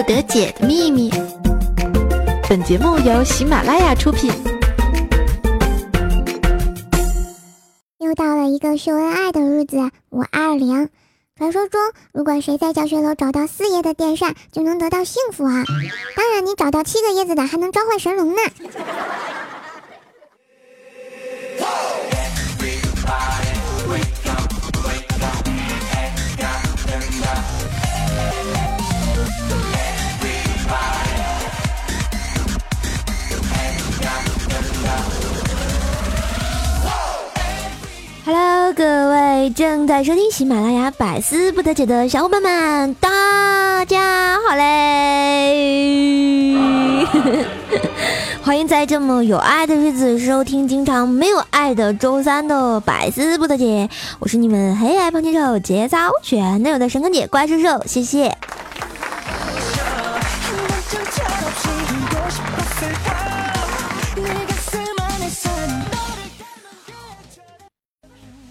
不得解的秘密。本节目由喜马拉雅出品。又到了一个秀恩爱的日子，五二零。传说中，如果谁在教学楼找到四叶的电扇，就能得到幸福啊！当然，你找到七个叶子的，还能召唤神龙呢。Hello，各位正在收听喜马拉雅百思不得解的小伙伴们，大家好嘞！欢迎在这么有爱的日子收听经常没有爱的周三的百思不得解，我是你们黑爱胖禽兽节操全都有的神坑姐怪兽兽，谢谢。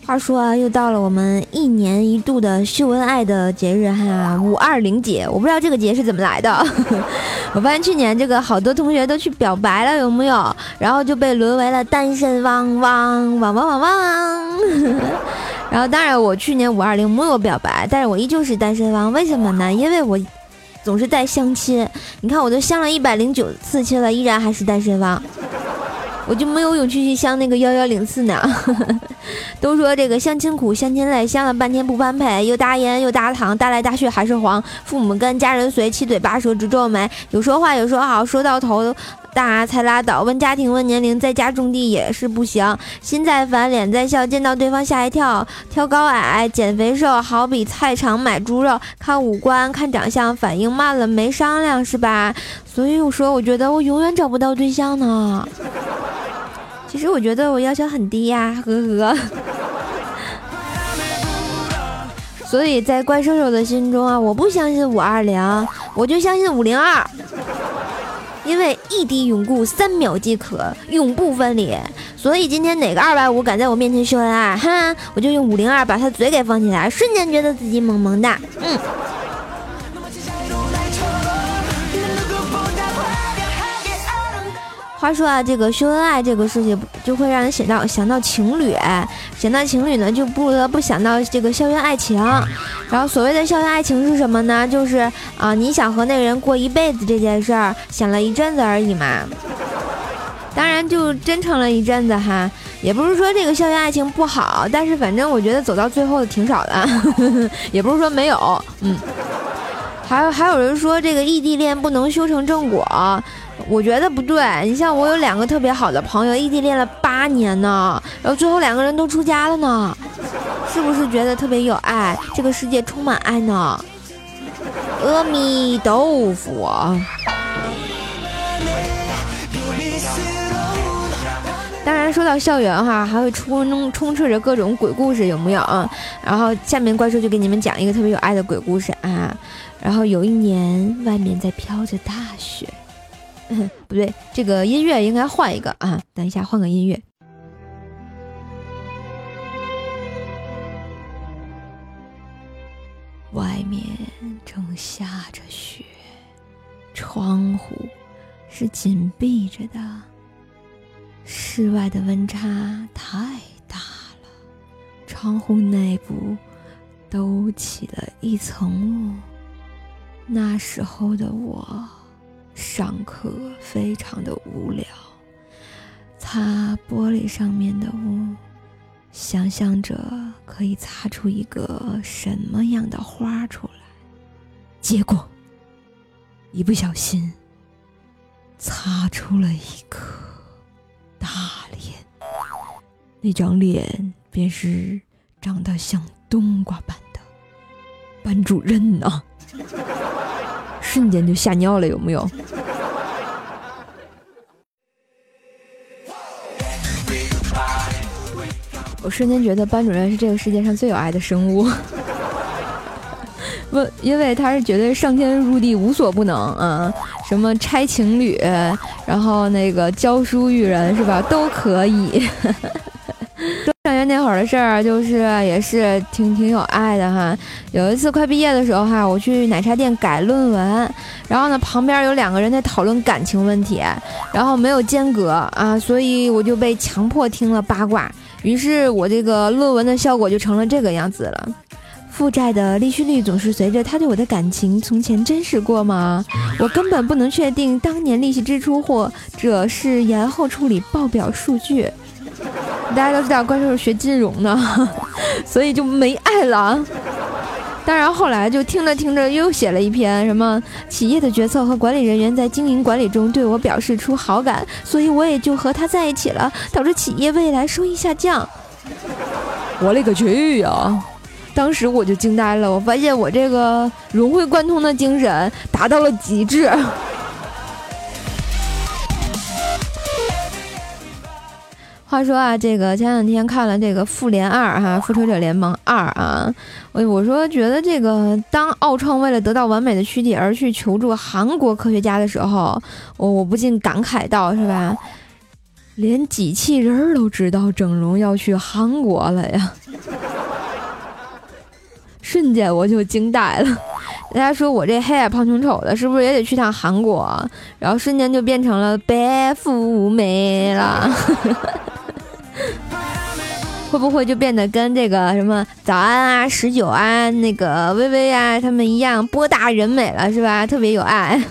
话说啊，又到了我们一年一度的秀恩爱的节日哈，五二零节。我不知道这个节是怎么来的。我发现去年这个好多同学都去表白了，有没有？然后就被沦为了单身汪汪汪汪汪汪。然后当然我去年五二零没有表白，但是我依旧是单身汪。为什么呢？因为我总是在相亲。你看我都相了一百零九次亲了，依然还是单身汪。我就没有勇气去相那个幺幺零四呢。都说这个相亲苦，相亲累，相了半天不般配，又搭烟又搭糖，搭来搭去还是黄。父母跟家人随，七嘴八舌直皱眉，有说话有说好，说到头大才拉倒。问家庭问年龄，在家种地也是不行。心在烦，脸在笑，见到对方吓一跳。挑高矮，减肥瘦，好比菜场买猪肉。看五官，看长相，反应慢了没商量是吧？所以我说，我觉得我永远找不到对象呢。其实我觉得我要求很低呀，呵呵。所以在怪兽兽的心中啊，我不相信五二零，我就相信五零二，因为一滴永固，三秒即可，永不分离。所以今天哪个二百五敢在我面前秀恩爱，哼，我就用五零二把他嘴给封起来，瞬间觉得自己萌萌的，嗯。话说啊，这个秀恩爱这个事情就会让人想到想到情侣，想到情侣呢，就不得不想到这个校园爱情。然后所谓的校园爱情是什么呢？就是啊，你想和那个人过一辈子这件事儿，想了一阵子而已嘛。当然就真诚了一阵子哈，也不是说这个校园爱情不好，但是反正我觉得走到最后的挺少的，也不是说没有，嗯。还有还有人说这个异地恋不能修成正果。我觉得不对，你像我有两个特别好的朋友，异地恋了八年呢，然后最后两个人都出家了呢，是不是觉得特别有爱？这个世界充满爱呢？阿弥陀佛。当然，说到校园哈，还会充充斥着各种鬼故事，有没有啊？然后下面怪兽就给你们讲一个特别有爱的鬼故事啊。然后有一年，外面在飘着大雪。不对，这个音乐应该换一个啊！等一下，换个音乐。外面正下着雪，窗户是紧闭着的，室外的温差太大了，窗户内部都起了一层雾。那时候的我。上课非常的无聊，擦玻璃上面的雾，想象着可以擦出一个什么样的花出来，结果一不小心擦出了一个大脸，那张脸便是长得像冬瓜般的班主任呢。瞬间就吓尿了，有没有？我瞬间觉得班主任是这个世界上最有爱的生物，不，因为他是绝对上天入地无所不能啊，什么拆情侣，然后那个教书育人是吧，都可以。上学那会儿的事儿，就是也是挺挺有爱的哈。有一次快毕业的时候哈，我去奶茶店改论文，然后呢旁边有两个人在讨论感情问题，然后没有间隔啊，所以我就被强迫听了八卦。于是我这个论文的效果就成了这个样子了。负债的利息率总是随着他对我的感情从前真实过吗？我根本不能确定当年利息支出或者是延后处理报表数据。大家都知道，关叔是学金融的，所以就没爱了。当然后来就听着听着又写了一篇什么企业的决策和管理人员在经营管理中对我表示出好感，所以我也就和他在一起了，导致企业未来收益下降。我勒个去呀！当时我就惊呆了，我发现我这个融会贯通的精神达到了极致。话说啊，这个前两天看了这个《复联二》哈，《复仇者联盟二》啊，我我说觉得这个当奥创为了得到完美的躯体而去求助韩国科学家的时候，我我不禁感慨道，是吧？连机器人都知道整容要去韩国了呀！瞬间我就惊呆了，大家说我这黑矮胖穷丑的，是不是也得去趟韩国？然后瞬间就变成了白富美了。会不会就变得跟这个什么早安啊、十九啊、那个微微啊他们一样波大人美了，是吧？特别有爱。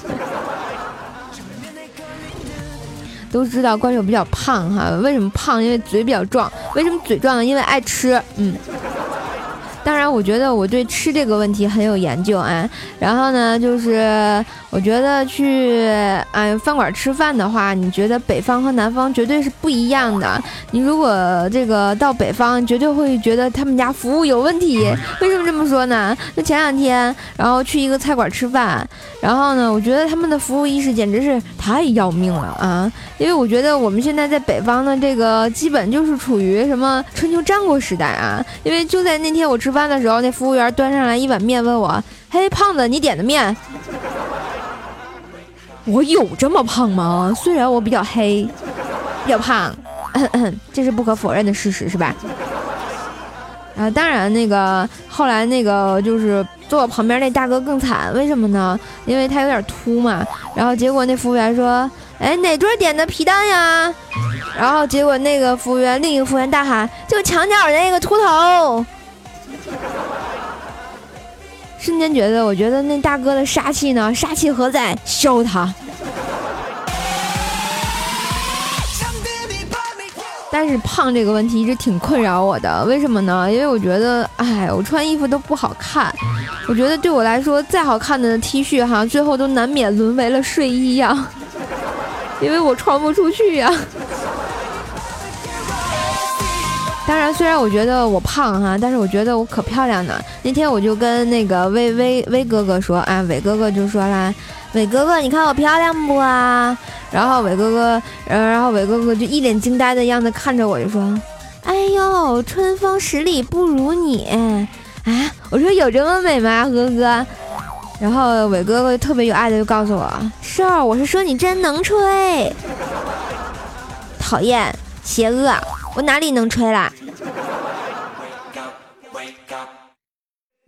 都知道怪兽比较胖哈，为什么胖？因为嘴比较壮。为什么嘴壮呢？因为爱吃。嗯。当然，我觉得我对吃这个问题很有研究啊。然后呢，就是我觉得去啊饭馆吃饭的话，你觉得北方和南方绝对是不一样的。你如果这个到北方，绝对会觉得他们家服务有问题。为什么这么说呢？就前两天，然后去一个菜馆吃饭，然后呢，我觉得他们的服务意识简直是太要命了啊！因为我觉得我们现在在北方的这个基本就是处于什么春秋战国时代啊。因为就在那天我吃饭。的时候，那服务员端上来一碗面，问我：“嘿，胖子，你点的面？我有这么胖吗？虽然我比较黑，比较胖，这是不可否认的事实，是吧？啊，当然，那个后来那个就是坐我旁边那大哥更惨，为什么呢？因为他有点秃嘛。然后结果那服务员说：‘哎，哪桌点的皮蛋呀？’然后结果那个服务员，另一个服务员大喊：‘就墙角那个秃头。’瞬间觉得，我觉得那大哥的杀气呢？杀气何在？削他！但是胖这个问题一直挺困扰我的，为什么呢？因为我觉得，哎，我穿衣服都不好看。我觉得对我来说，再好看的 T 恤哈，最后都难免沦为了睡衣呀，因为我穿不出去呀。当然，虽然我觉得我胖哈，但是我觉得我可漂亮呢。那天我就跟那个威威威哥哥说，啊，伟哥哥就说啦，伟哥哥，你看我漂亮不啊？然后伟哥哥，然后伟哥哥就一脸惊呆的样子看着我，就说，哎呦，春风十里不如你啊！我说有这么美吗，哥哥？然后伟哥哥特别有爱的就告诉我，是，我是说你真能吹，讨厌，邪恶。我哪里能吹啦？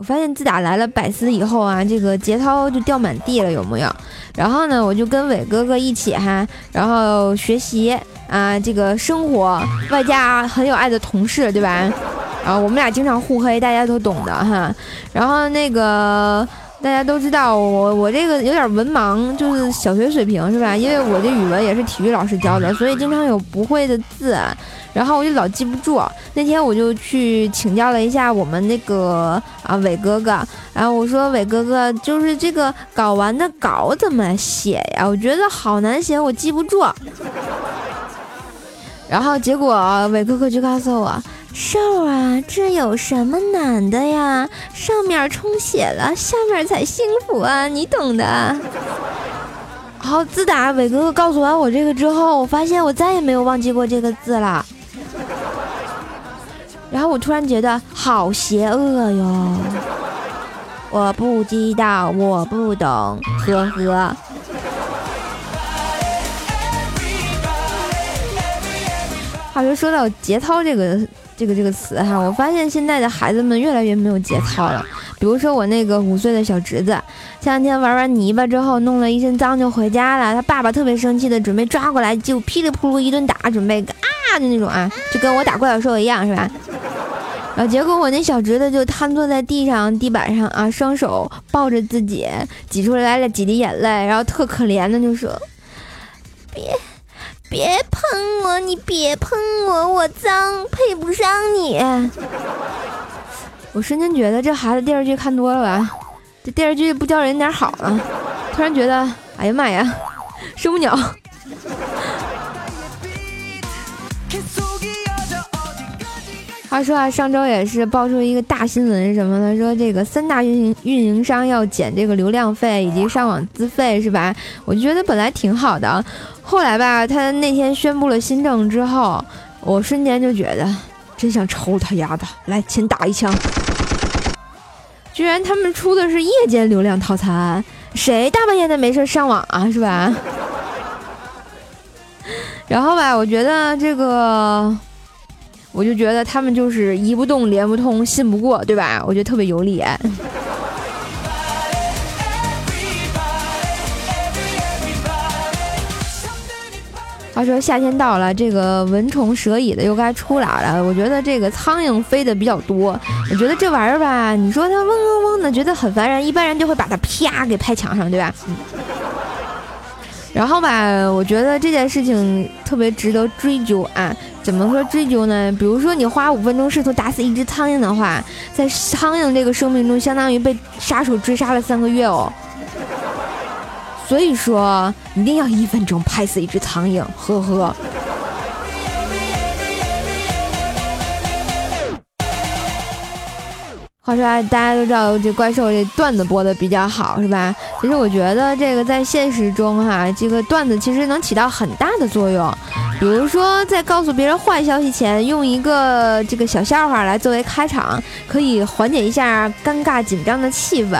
我发现自打来了百思以后啊，这个节操就掉满地了，有木有？然后呢，我就跟伟哥哥一起哈，然后学习啊，这个生活外加很有爱的同事，对吧？啊我们俩经常互黑，大家都懂的哈。然后那个。大家都知道我我这个有点文盲，就是小学水平是吧？因为我的语文也是体育老师教的，所以经常有不会的字啊，然后我就老记不住。那天我就去请教了一下我们那个啊伟哥哥，然后我说伟哥哥，就是这个睾丸的睾怎么写呀？我觉得好难写，我记不住。然后结果伟哥哥就告诉我。瘦啊，这有什么难的呀？上面充血了，下面才幸福啊，你懂的。好，自打伟哥哥告诉完我这个之后，我发现我再也没有忘记过这个字了。然后我突然觉得好邪恶哟！我不知道，我不懂，呵呵。话说说到节操这个。这个这个词哈，我发现现在的孩子们越来越没有节操了。比如说我那个五岁的小侄子，前两天玩完泥巴之后，弄了一身脏就回家了。他爸爸特别生气的，准备抓过来就噼里扑噜一顿打，准备啊就那种啊，就跟我打怪兽一样是吧？然后结果我那小侄子就瘫坐在地上地板上啊，双手抱着自己，挤出来了几滴眼泪，然后特可怜的就说：“别。”别碰我，你别碰我，我脏，配不上你。我瞬间觉得这孩子电视剧看多了吧，这电视剧不教人点好啊！突然觉得，哎呀妈呀，受不了。话说啊，上周也是爆出一个大新闻，什么的？说这个三大运营运营商要减这个流量费以及上网资费，是吧？我就觉得本来挺好的，后来吧，他那天宣布了新政之后，我瞬间就觉得真想抽他丫的！来，先打一枪！居然他们出的是夜间流量套餐，谁大半夜的没事上网啊，是吧？然后吧，我觉得这个。我就觉得他们就是移不动连不通，信不过，对吧？我觉得特别有理。话说夏天到了，这个蚊虫蛇蚁的又该出来了。我觉得这个苍蝇飞的比较多，我觉得这玩意儿吧，你说它嗡嗡嗡的，觉得很烦人，一般人就会把它啪给拍墙上，对吧？然后吧，我觉得这件事情特别值得追究啊。怎么说追究呢？比如说你花五分钟试图打死一只苍蝇的话，在苍蝇这个生命中，相当于被杀手追杀了三个月哦。所以说，一定要一分钟拍死一只苍蝇，呵呵。话说，大家都知道这怪兽这段子播的比较好，是吧？其实我觉得这个在现实中哈，这个段子其实能起到很大的作用。比如说，在告诉别人坏消息前，用一个这个小笑话来作为开场，可以缓解一下尴尬紧张的气氛。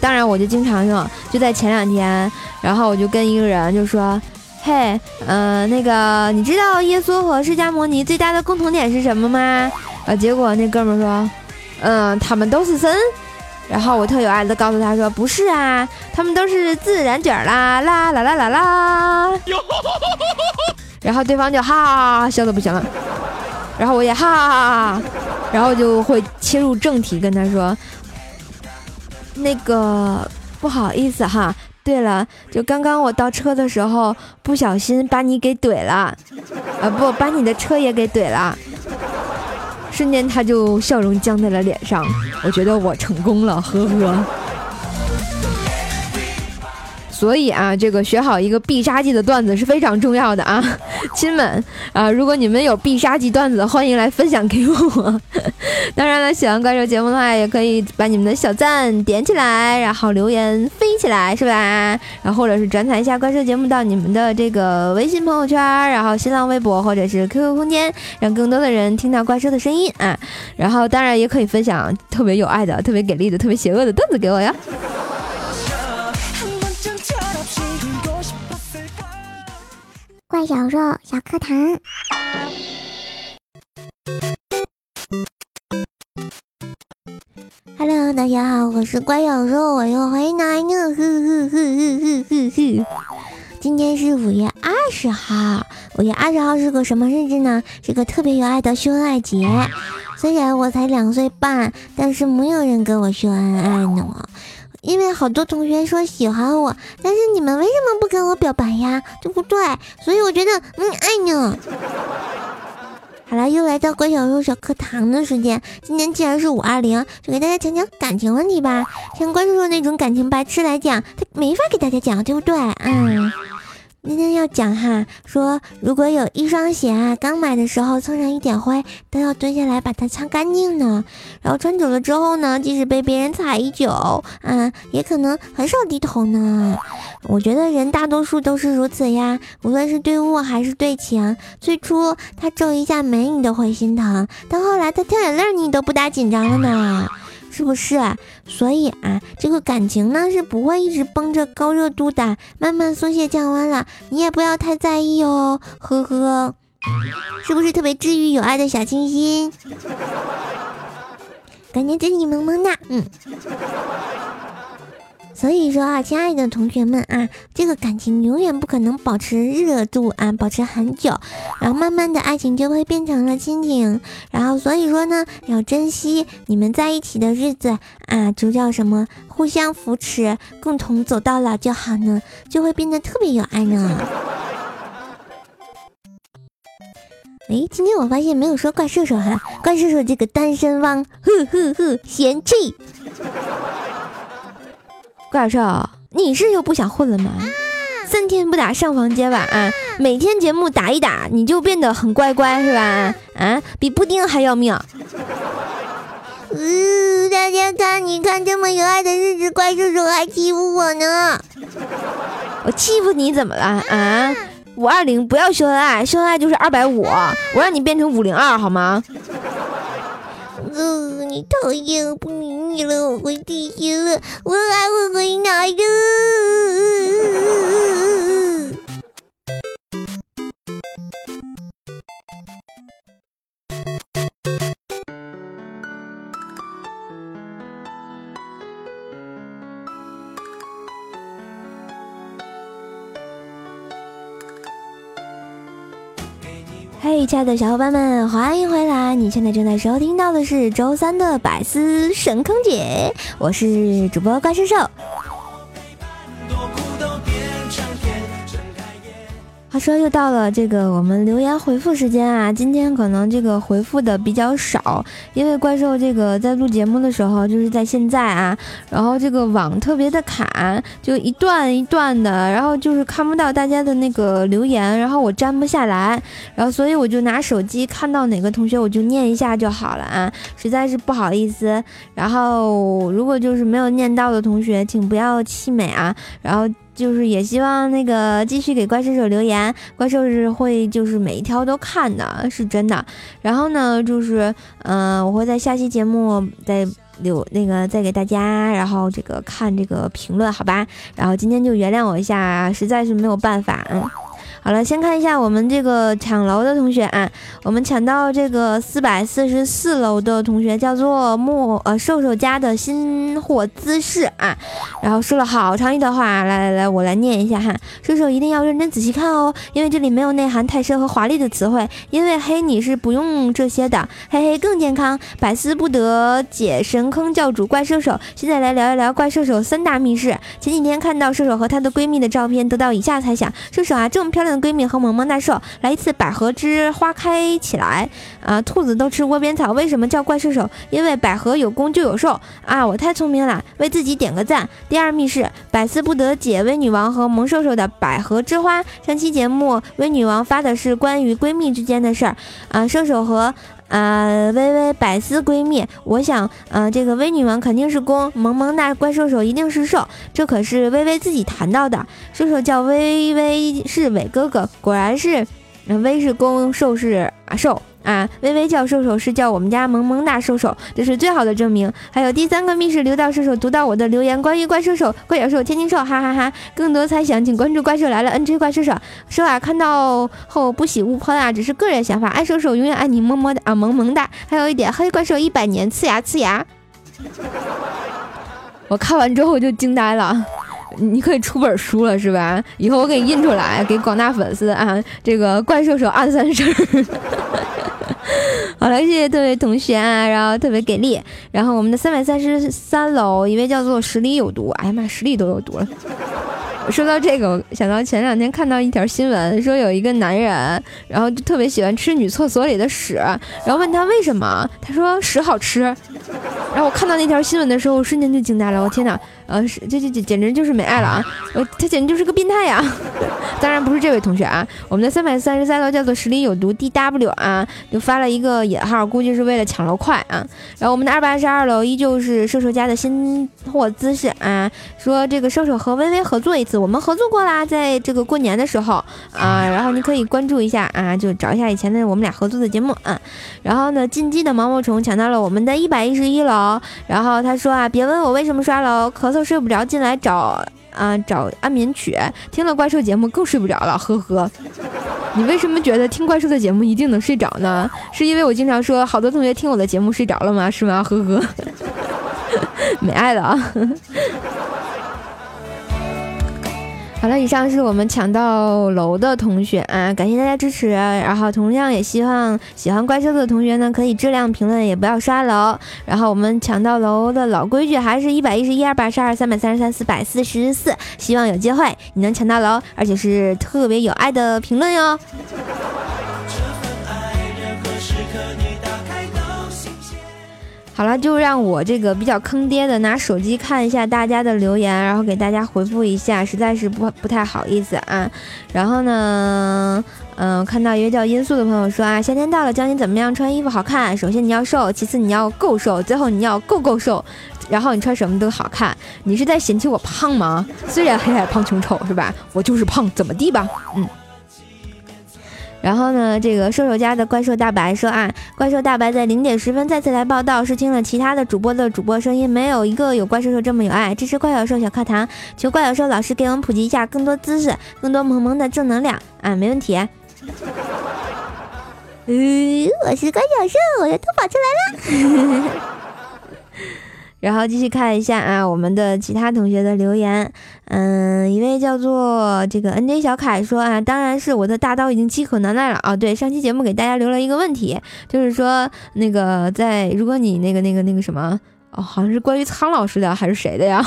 当然，我就经常用。就在前两天，然后我就跟一个人就说：“嘿，嗯，那个，你知道耶稣和释迦摩尼最大的共同点是什么吗？”啊，结果那哥们说。嗯，他们都是神，然后我特有爱的告诉他说：“不是啊，他们都是自然卷啦啦啦啦啦啦。” 然后对方就哈哈哈笑的不行了，然后我也哈哈哈，然后就会切入正题跟他说：“那个不好意思哈，对了，就刚刚我倒车的时候不小心把你给怼了，啊不，把你的车也给怼了。”瞬间，他就笑容僵在了脸上。我觉得我成功了，呵呵。所以啊，这个学好一个必杀技的段子是非常重要的啊，亲们啊！如果你们有必杀技段子，欢迎来分享给我。当然了，喜欢怪兽节目的话，也可以把你们的小赞点起来，然后留言飞起来，是吧？然后或者是转载一下怪兽节目到你们的这个微信朋友圈，然后新浪微博或者是 QQ 空间，让更多的人听到怪兽的声音啊！然后当然也可以分享特别有爱的、特别给力的、特别邪恶的段子给我呀。小兽小课堂，Hello，大家好，我是乖小兽，我又回来了，今天是五月二十号，五月二十号是个什么日子呢？是个特别有爱的秀恩爱节。虽然我才两岁半，但是没有人跟我秀恩爱呢。因为好多同学说喜欢我，但是你们为什么不跟我表白呀？对不对？所以我觉得，嗯，爱你。好了，又来到关小肉小课堂的时间。今天既然是五二零，就给大家讲讲感情问题吧。像关叔叔那种感情白痴来讲，他没法给大家讲，对不对？嗯。今天要讲哈，说如果有一双鞋啊，刚买的时候蹭上一点灰，都要蹲下来把它擦干净呢。然后穿久了之后呢，即使被别人踩一脚，啊，也可能很少低头呢。我觉得人大多数都是如此呀，无论是对物还是对情。最初他皱一下眉，你都会心疼；但后来他掉眼泪，你都不大紧张了呢。是不是？所以啊，这个感情呢是不会一直绷着高热度的，慢慢松懈降温了，你也不要太在意哦，呵呵。是不是特别治愈有爱的小清新？感觉自己萌萌哒，嗯。所以说啊，亲爱的同学们啊，这个感情永远不可能保持热度啊，保持很久，然后慢慢的爱情就会变成了亲情，然后所以说呢，要珍惜你们在一起的日子啊，就叫什么，互相扶持，共同走到老就好呢，就会变得特别有爱呢。哎，今天我发现没有说怪兽兽哈，怪兽兽这个单身汪，呵呵呵，嫌弃。怪兽，你是又不想混了吗？三天不打上房揭瓦啊！每天节目打一打，你就变得很乖乖是吧？啊，比布丁还要命。嗯，大家看，你看这么有爱的日子，怪叔叔还欺负我呢。我欺负你怎么了啊？五二零不要秀恩爱，秀恩爱就是二百五，我让你变成五零二好吗？呃，你讨厌，我不理你了，我回地心了，我还会回哪的？亲爱的小伙伴们，欢迎回来！你现在正在收听到的是周三的百思神坑姐，我是主播怪兽兽。话说又到了这个我们留言回复时间啊，今天可能这个回复的比较少，因为怪兽这个在录节目的时候，就是在现在啊，然后这个网特别的卡，就一段一段的，然后就是看不到大家的那个留言，然后我粘不下来，然后所以我就拿手机看到哪个同学我就念一下就好了啊，实在是不好意思，然后如果就是没有念到的同学，请不要气馁啊，然后。就是也希望那个继续给怪兽手留言，怪兽是会就是每一条都看的，是真的。然后呢，就是嗯，我会在下期节目再留那个再给大家，然后这个看这个评论，好吧？然后今天就原谅我一下，实在是没有办法，嗯。好了，先看一下我们这个抢楼的同学啊，我们抢到这个四百四十四楼的同学叫做莫呃瘦瘦家的新货姿势啊，然后说了好长一段话，来来来，我来念一下哈，瘦瘦一定要认真仔细看哦，因为这里没有内涵太深和华丽的词汇，因为黑你是不用这些的，嘿嘿更健康，百思不得解神坑教主怪兽手，现在来聊一聊怪兽手三大密室。前几天看到射手和她的闺蜜的照片，得到以下猜想，射手啊这么漂亮。闺蜜和萌萌大兽来一次百合之花开起来啊！兔子都吃窝边草，为什么叫怪射手？因为百合有攻就有受啊！我太聪明了，为自己点个赞。第二密室百思不得解，微女王和萌兽兽的百合之花。上期节目微女王发的是关于闺蜜之间的事儿啊，射手和。呃，微微百思闺蜜，我想，呃，这个微女王肯定是攻，萌萌哒怪兽手一定是受，这可是微微自己谈到的。兽兽叫微微是伟哥哥，果然是，微是攻，兽是啊受。啊，微微叫兽兽是叫我们家萌萌哒兽兽，这是最好的证明。还有第三个密室，留到兽兽读到我的留言，关于怪兽兽、怪小兽、天津兽，哈哈哈！更多猜想，请关注怪兽来了，N J 怪兽兽。说啊，看到后不喜勿喷啊，只是个人想法。爱兽兽永远爱你，么么哒啊，萌萌哒。还有一点，黑怪兽一百年，呲牙呲牙。我看完之后就惊呆了，你可以出本书了是吧？以后我给你印出来，给广大粉丝啊，这个怪兽手暗三事。好了，谢谢各位同学啊，然后特别给力。然后我们的三百三十三楼一位叫做十里有毒，哎呀妈，十里都有毒了。说到这个，我想到前两天看到一条新闻，说有一个男人，然后就特别喜欢吃女厕所里的屎，然后问他为什么，他说屎好吃。然后我看到那条新闻的时候，我瞬间就惊呆了，我天哪！呃，是这这这简直就是没爱了啊！呃，他简直就是个变态呀！当然不是这位同学啊，我们的三百三十三楼叫做十里有毒 D W 啊，就发了一个引号，估计是为了抢楼快啊。然后我们的二百二十二楼依旧是射手家的新货姿势啊，说这个射手和微微合作一次，我们合作过啦，在这个过年的时候啊，然后你可以关注一下啊，就找一下以前的我们俩合作的节目啊。然后呢，进击的毛毛虫抢到了我们的一百一十一楼，然后他说啊，别问我为什么刷楼，可。都睡不着，进来找啊找安眠曲，听了怪兽节目更睡不着了，呵呵。你为什么觉得听怪兽的节目一定能睡着呢？是因为我经常说好多同学听我的节目睡着了吗？是吗？呵呵，没爱了啊。好了，以上是我们抢到楼的同学啊，感谢大家支持。然后同样也希望喜欢怪兽的同学呢，可以质量评论，也不要刷楼。然后我们抢到楼的老规矩，还是一百一十一、二百十二、三百三十三、四百四十四。希望有机会你能抢到楼，而且是特别有爱的评论哟。好了，就让我这个比较坑爹的拿手机看一下大家的留言，然后给大家回复一下，实在是不不太好意思啊。然后呢，嗯，看到一位叫音速的朋友说啊，夏天到了，教你怎么样穿衣服好看。首先你要瘦，其次你要够瘦，最后你要够够瘦，然后你穿什么都好看。你是在嫌弃我胖吗？虽然黑矮胖穷丑是吧？我就是胖，怎么地吧？嗯。然后呢，这个兽兽家的怪兽大白说啊，怪兽大白在零点十分再次来报道，是听了其他的主播的主播声音，没有一个有怪兽兽这么有爱，支持怪兽兽小课堂，求怪兽兽老师给我们普及一下更多知识，更多萌萌的正能量啊，没问题。嗯，我是怪兽兽，我的头发出来了。然后继续看一下啊，我们的其他同学的留言。嗯，一位叫做这个 N J 小凯说啊，当然是我的大刀已经饥渴难耐了啊。对，上期节目给大家留了一个问题，就是说那个在如果你那个那个那个什么哦，好像是关于苍老师的还是谁的呀？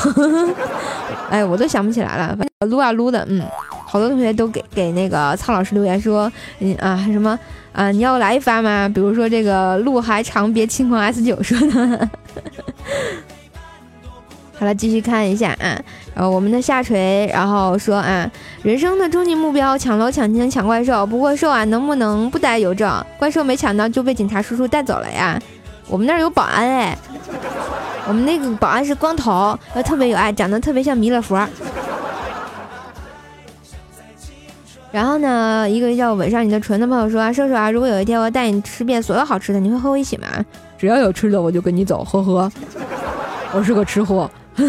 哎，我都想不起来了。反正撸啊撸的，嗯，好多同学都给给那个苍老师留言说，嗯啊什么啊，你要来一发吗？比如说这个路还长，别轻狂 S 九说的。好了，继续看一下啊，然后我们的下垂，然后说啊，人生的终极目标抢楼、抢钱、抢怪兽。不过兽啊，能不能不带邮政？怪兽没抢到就被警察叔叔带走了呀。我们那儿有保安哎，我们那个保安是光头，又特别有爱，长得特别像弥勒佛。然后呢，一个叫吻上你的唇的朋友说啊，兽兽啊，如果有一天我带你吃遍所有好吃的，你会和我一起吗？只要有吃的，我就跟你走，呵呵。我是个吃货。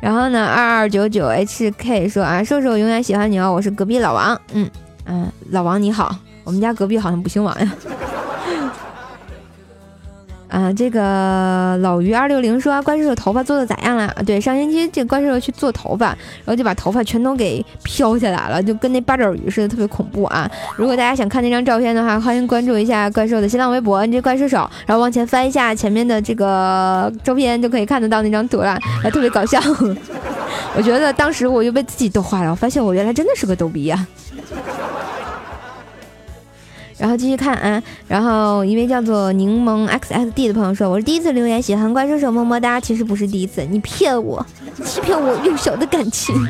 然后呢，二二九九 HK 说啊，瘦瘦永远喜欢你哦，我是隔壁老王，嗯嗯，老王你好，我们家隔壁好像不姓王呀。啊，这个老于二六零说怪兽的头发做的咋样了？对，上星期这怪兽去做头发，然后就把头发全都给飘下来了，就跟那八爪鱼似的，特别恐怖啊！如果大家想看那张照片的话，欢迎关注一下怪兽的新浪微博，这怪兽手，然后往前翻一下前面的这个照片，就可以看得到那张图了，还特别搞笑。我觉得当时我就被自己逗坏了，我发现我原来真的是个逗逼呀。然后继续看啊，然后一位叫做柠檬 xsd 的朋友说：“我是第一次留言，喜欢怪兽手么么哒。其实不是第一次，你骗我，欺骗我幼小的感情。”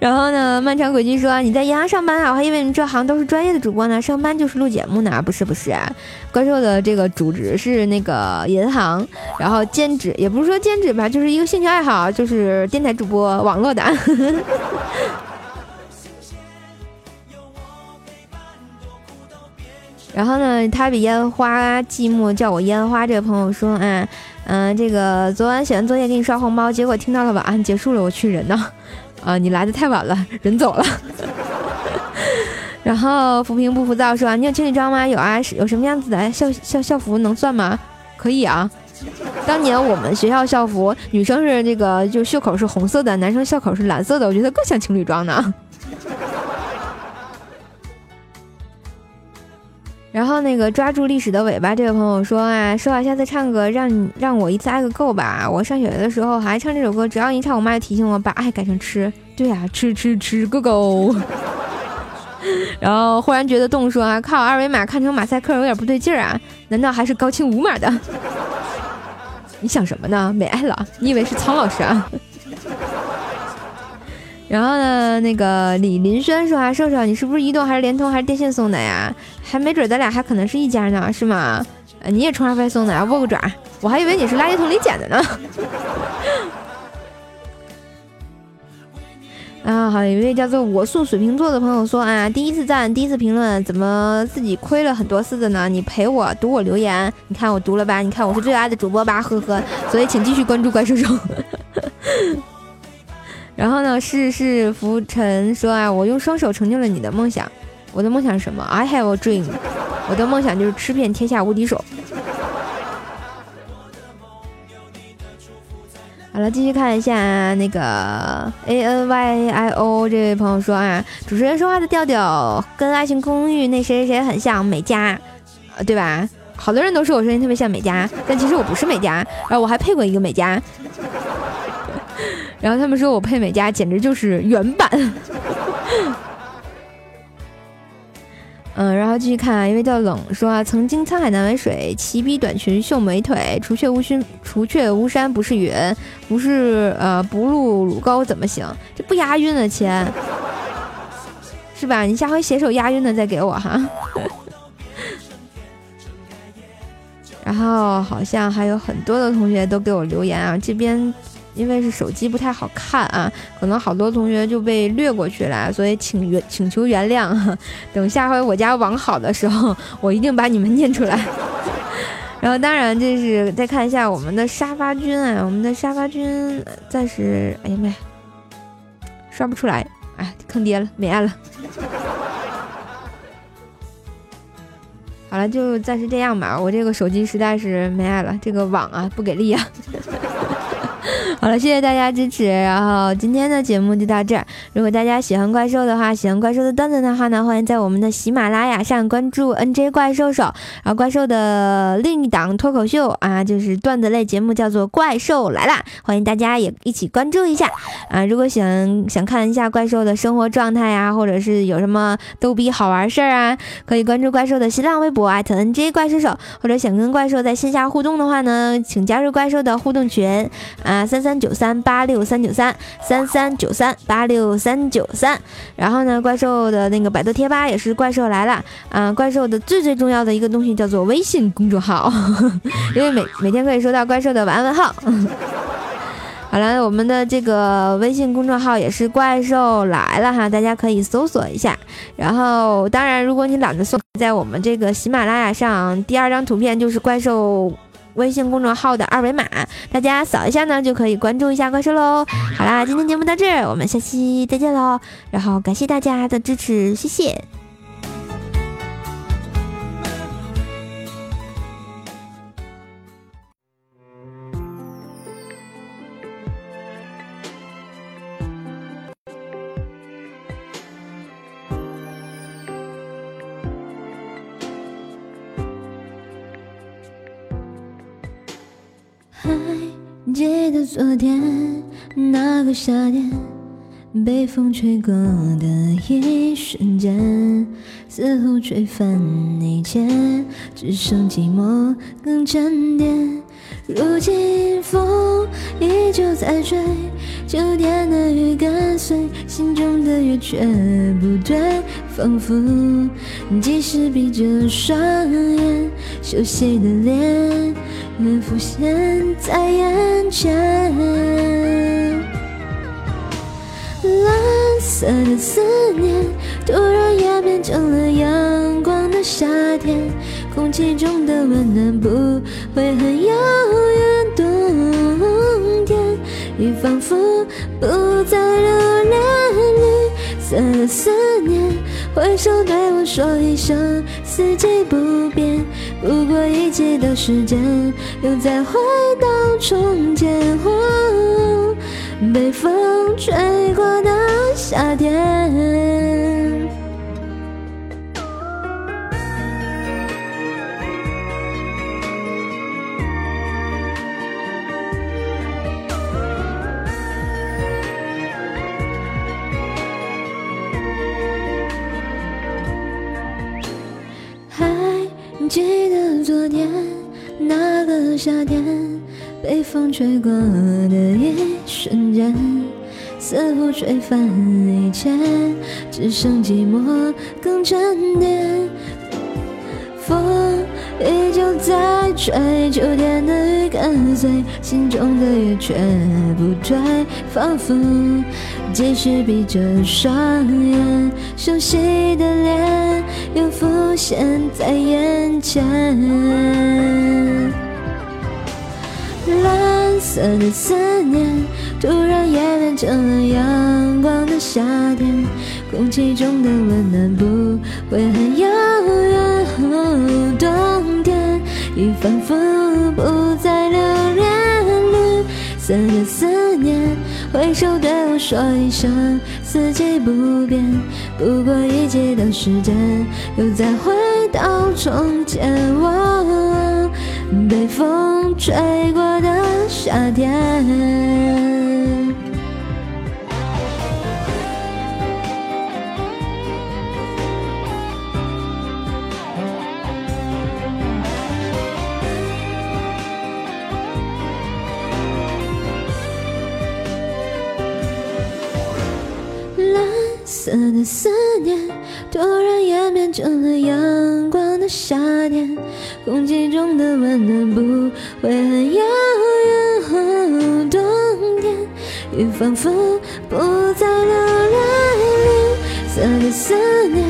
然后呢，漫长轨迹说：“你在银行上班啊？我还以为你这行都是专业的主播呢，上班就是录节目呢。不是不是，啊怪兽的这个主职是那个银行，然后兼职也不是说兼职吧，就是一个兴趣爱好，就是电台主播，网络的。”然后呢，他比烟花寂寞，叫我烟花。这个朋友说，啊，嗯，这个昨晚写完作业给你刷红包，结果听到了晚安结束了，我去人呢，啊，你来的太晚了，人走了。然后浮萍不浮躁说，你有情侣装吗？有啊，有什么样子的校校校服能算吗？可以啊。当年我们学校校服，女生是这个就袖口是红色的，男生袖口是蓝色的，我觉得更像情侣装呢。然后那个抓住历史的尾巴，这位朋友说啊，说好下次唱歌，让你让我一次爱个够吧。我上学的时候还唱这首歌，只要一唱，我妈就提醒我把爱改成吃。对呀，吃吃吃个够。然后忽然觉得动说啊，靠，二维码看成马赛克有点不对劲儿啊，难道还是高清无码的？你想什么呢？没爱了？你以为是苍老师啊？然后呢，那个李林轩说啊，瘦瘦，你是不是移动还是联通还是电信送的呀？还没准咱俩还可能是一家呢，是吗？呃，你也充话费送的呀？握个爪，我还以为你是垃圾桶里捡的呢。啊，好，有一位叫做我素水瓶座的朋友说啊，第一次赞，第一次评论，怎么自己亏了很多次的呢？你陪我读我留言，你看我读了吧？你看我是最爱的主播吧？呵呵，所以请继续关注怪兽兽。然后呢，世事浮沉说啊，我用双手成就了你的梦想。我的梦想是什么？I have a dream。我的梦想就是吃遍天下无敌手。好了，继续看一下那个 A N Y I O 这位朋友说啊，主持人说话的调调跟《爱情公寓》那谁谁谁很像美嘉，对吧？好多人都说我声音特别像美嘉，但其实我不是美嘉，然后我还配过一个美嘉，然后他们说我配美嘉简直就是原版。嗯，然后继续看啊，因为叫冷说啊，曾经沧海难为水，齐逼短裙秀美腿，除却巫熏，除却巫山不是云，不是呃不入乳沟怎么行？这不押韵的钱，是吧？你下回写首押韵的再给我哈。然后好像还有很多的同学都给我留言啊，这边。因为是手机不太好看啊，可能好多同学就被略过去了，所以请原请求原谅。等下回我家网好的时候，我一定把你们念出来。然后当然这是再看一下我们的沙发君啊，我们的沙发君暂时哎呀妈呀，刷不出来，哎坑爹了，没爱了。好了，就暂时这样吧，我这个手机实在是没爱了，这个网啊不给力啊。好了，谢谢大家支持，然后今天的节目就到这儿。如果大家喜欢怪兽的话，喜欢怪兽的段子的话呢，欢迎在我们的喜马拉雅上关注 NJ 怪兽手，然后怪兽的另一档脱口秀啊，就是段子类节目，叫做《怪兽来啦》，欢迎大家也一起关注一下啊。如果想想看一下怪兽的生活状态呀，或者是有什么逗逼好玩事儿啊，可以关注怪兽的新浪微博 @NJ 怪兽手，或者想跟怪兽在线下互动的话呢，请加入怪兽的互动群啊。三三九三八六三九三三三九三八六三九三，然后呢，怪兽的那个百度贴吧也是怪兽来了啊！怪兽的最最重要的一个东西叫做微信公众号，因为每每天可以收到怪兽的晚安问号。好了，我们的这个微信公众号也是怪兽来了哈，大家可以搜索一下。然后，当然，如果你懒得搜，在我们这个喜马拉雅上，第二张图片就是怪兽。微信公众号的二维码，大家扫一下呢，就可以关注一下怪兽喽。好啦，今天节目到这儿，我们下期再见喽。然后感谢大家的支持，谢谢。昨天那个夏天，被风吹过的一瞬间，似乎吹翻一切，只剩寂寞更沉淀。如今风依旧在吹，秋天的雨跟随，心中的月却不对，仿佛即使闭着双眼，熟悉的脸。能浮现在眼前，蓝色的思念突然也变成了阳光的夏天，空气中的温暖不会很遥远，冬天已仿佛不再留恋，绿色的思念。挥手对我说一声，四季不变，不过一切都时间，又再回到从前，被风吹过的夏天。还记得昨天那个夏天，被风吹过的一瞬间，似乎吹翻一切，只剩寂寞更沉淀。风依旧在吹，秋天的雨跟随，心中的月却不退，仿佛继续闭着双眼，熟悉的脸又浮现在眼前。蓝色的思念，突然也变成了阳光的夏天。空气中的温暖不会很遥远，冬天已仿佛不再留恋。绿色的思念，挥手对我说一声四季不变。不过一切都时间，又再回到从前。我被风吹过的夏天。蓝色的思念，突然演变成了阳光夏天。空气中的温暖不会很遥远，冬天也仿佛不再留恋。绿色的思念，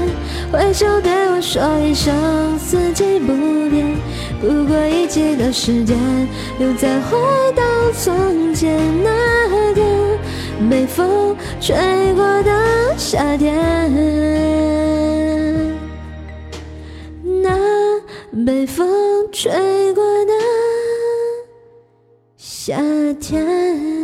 挥手对我说一声四季不变。不过一切的时间，又再回到从前那天，被风吹过的。夏天，被风吹过的夏天。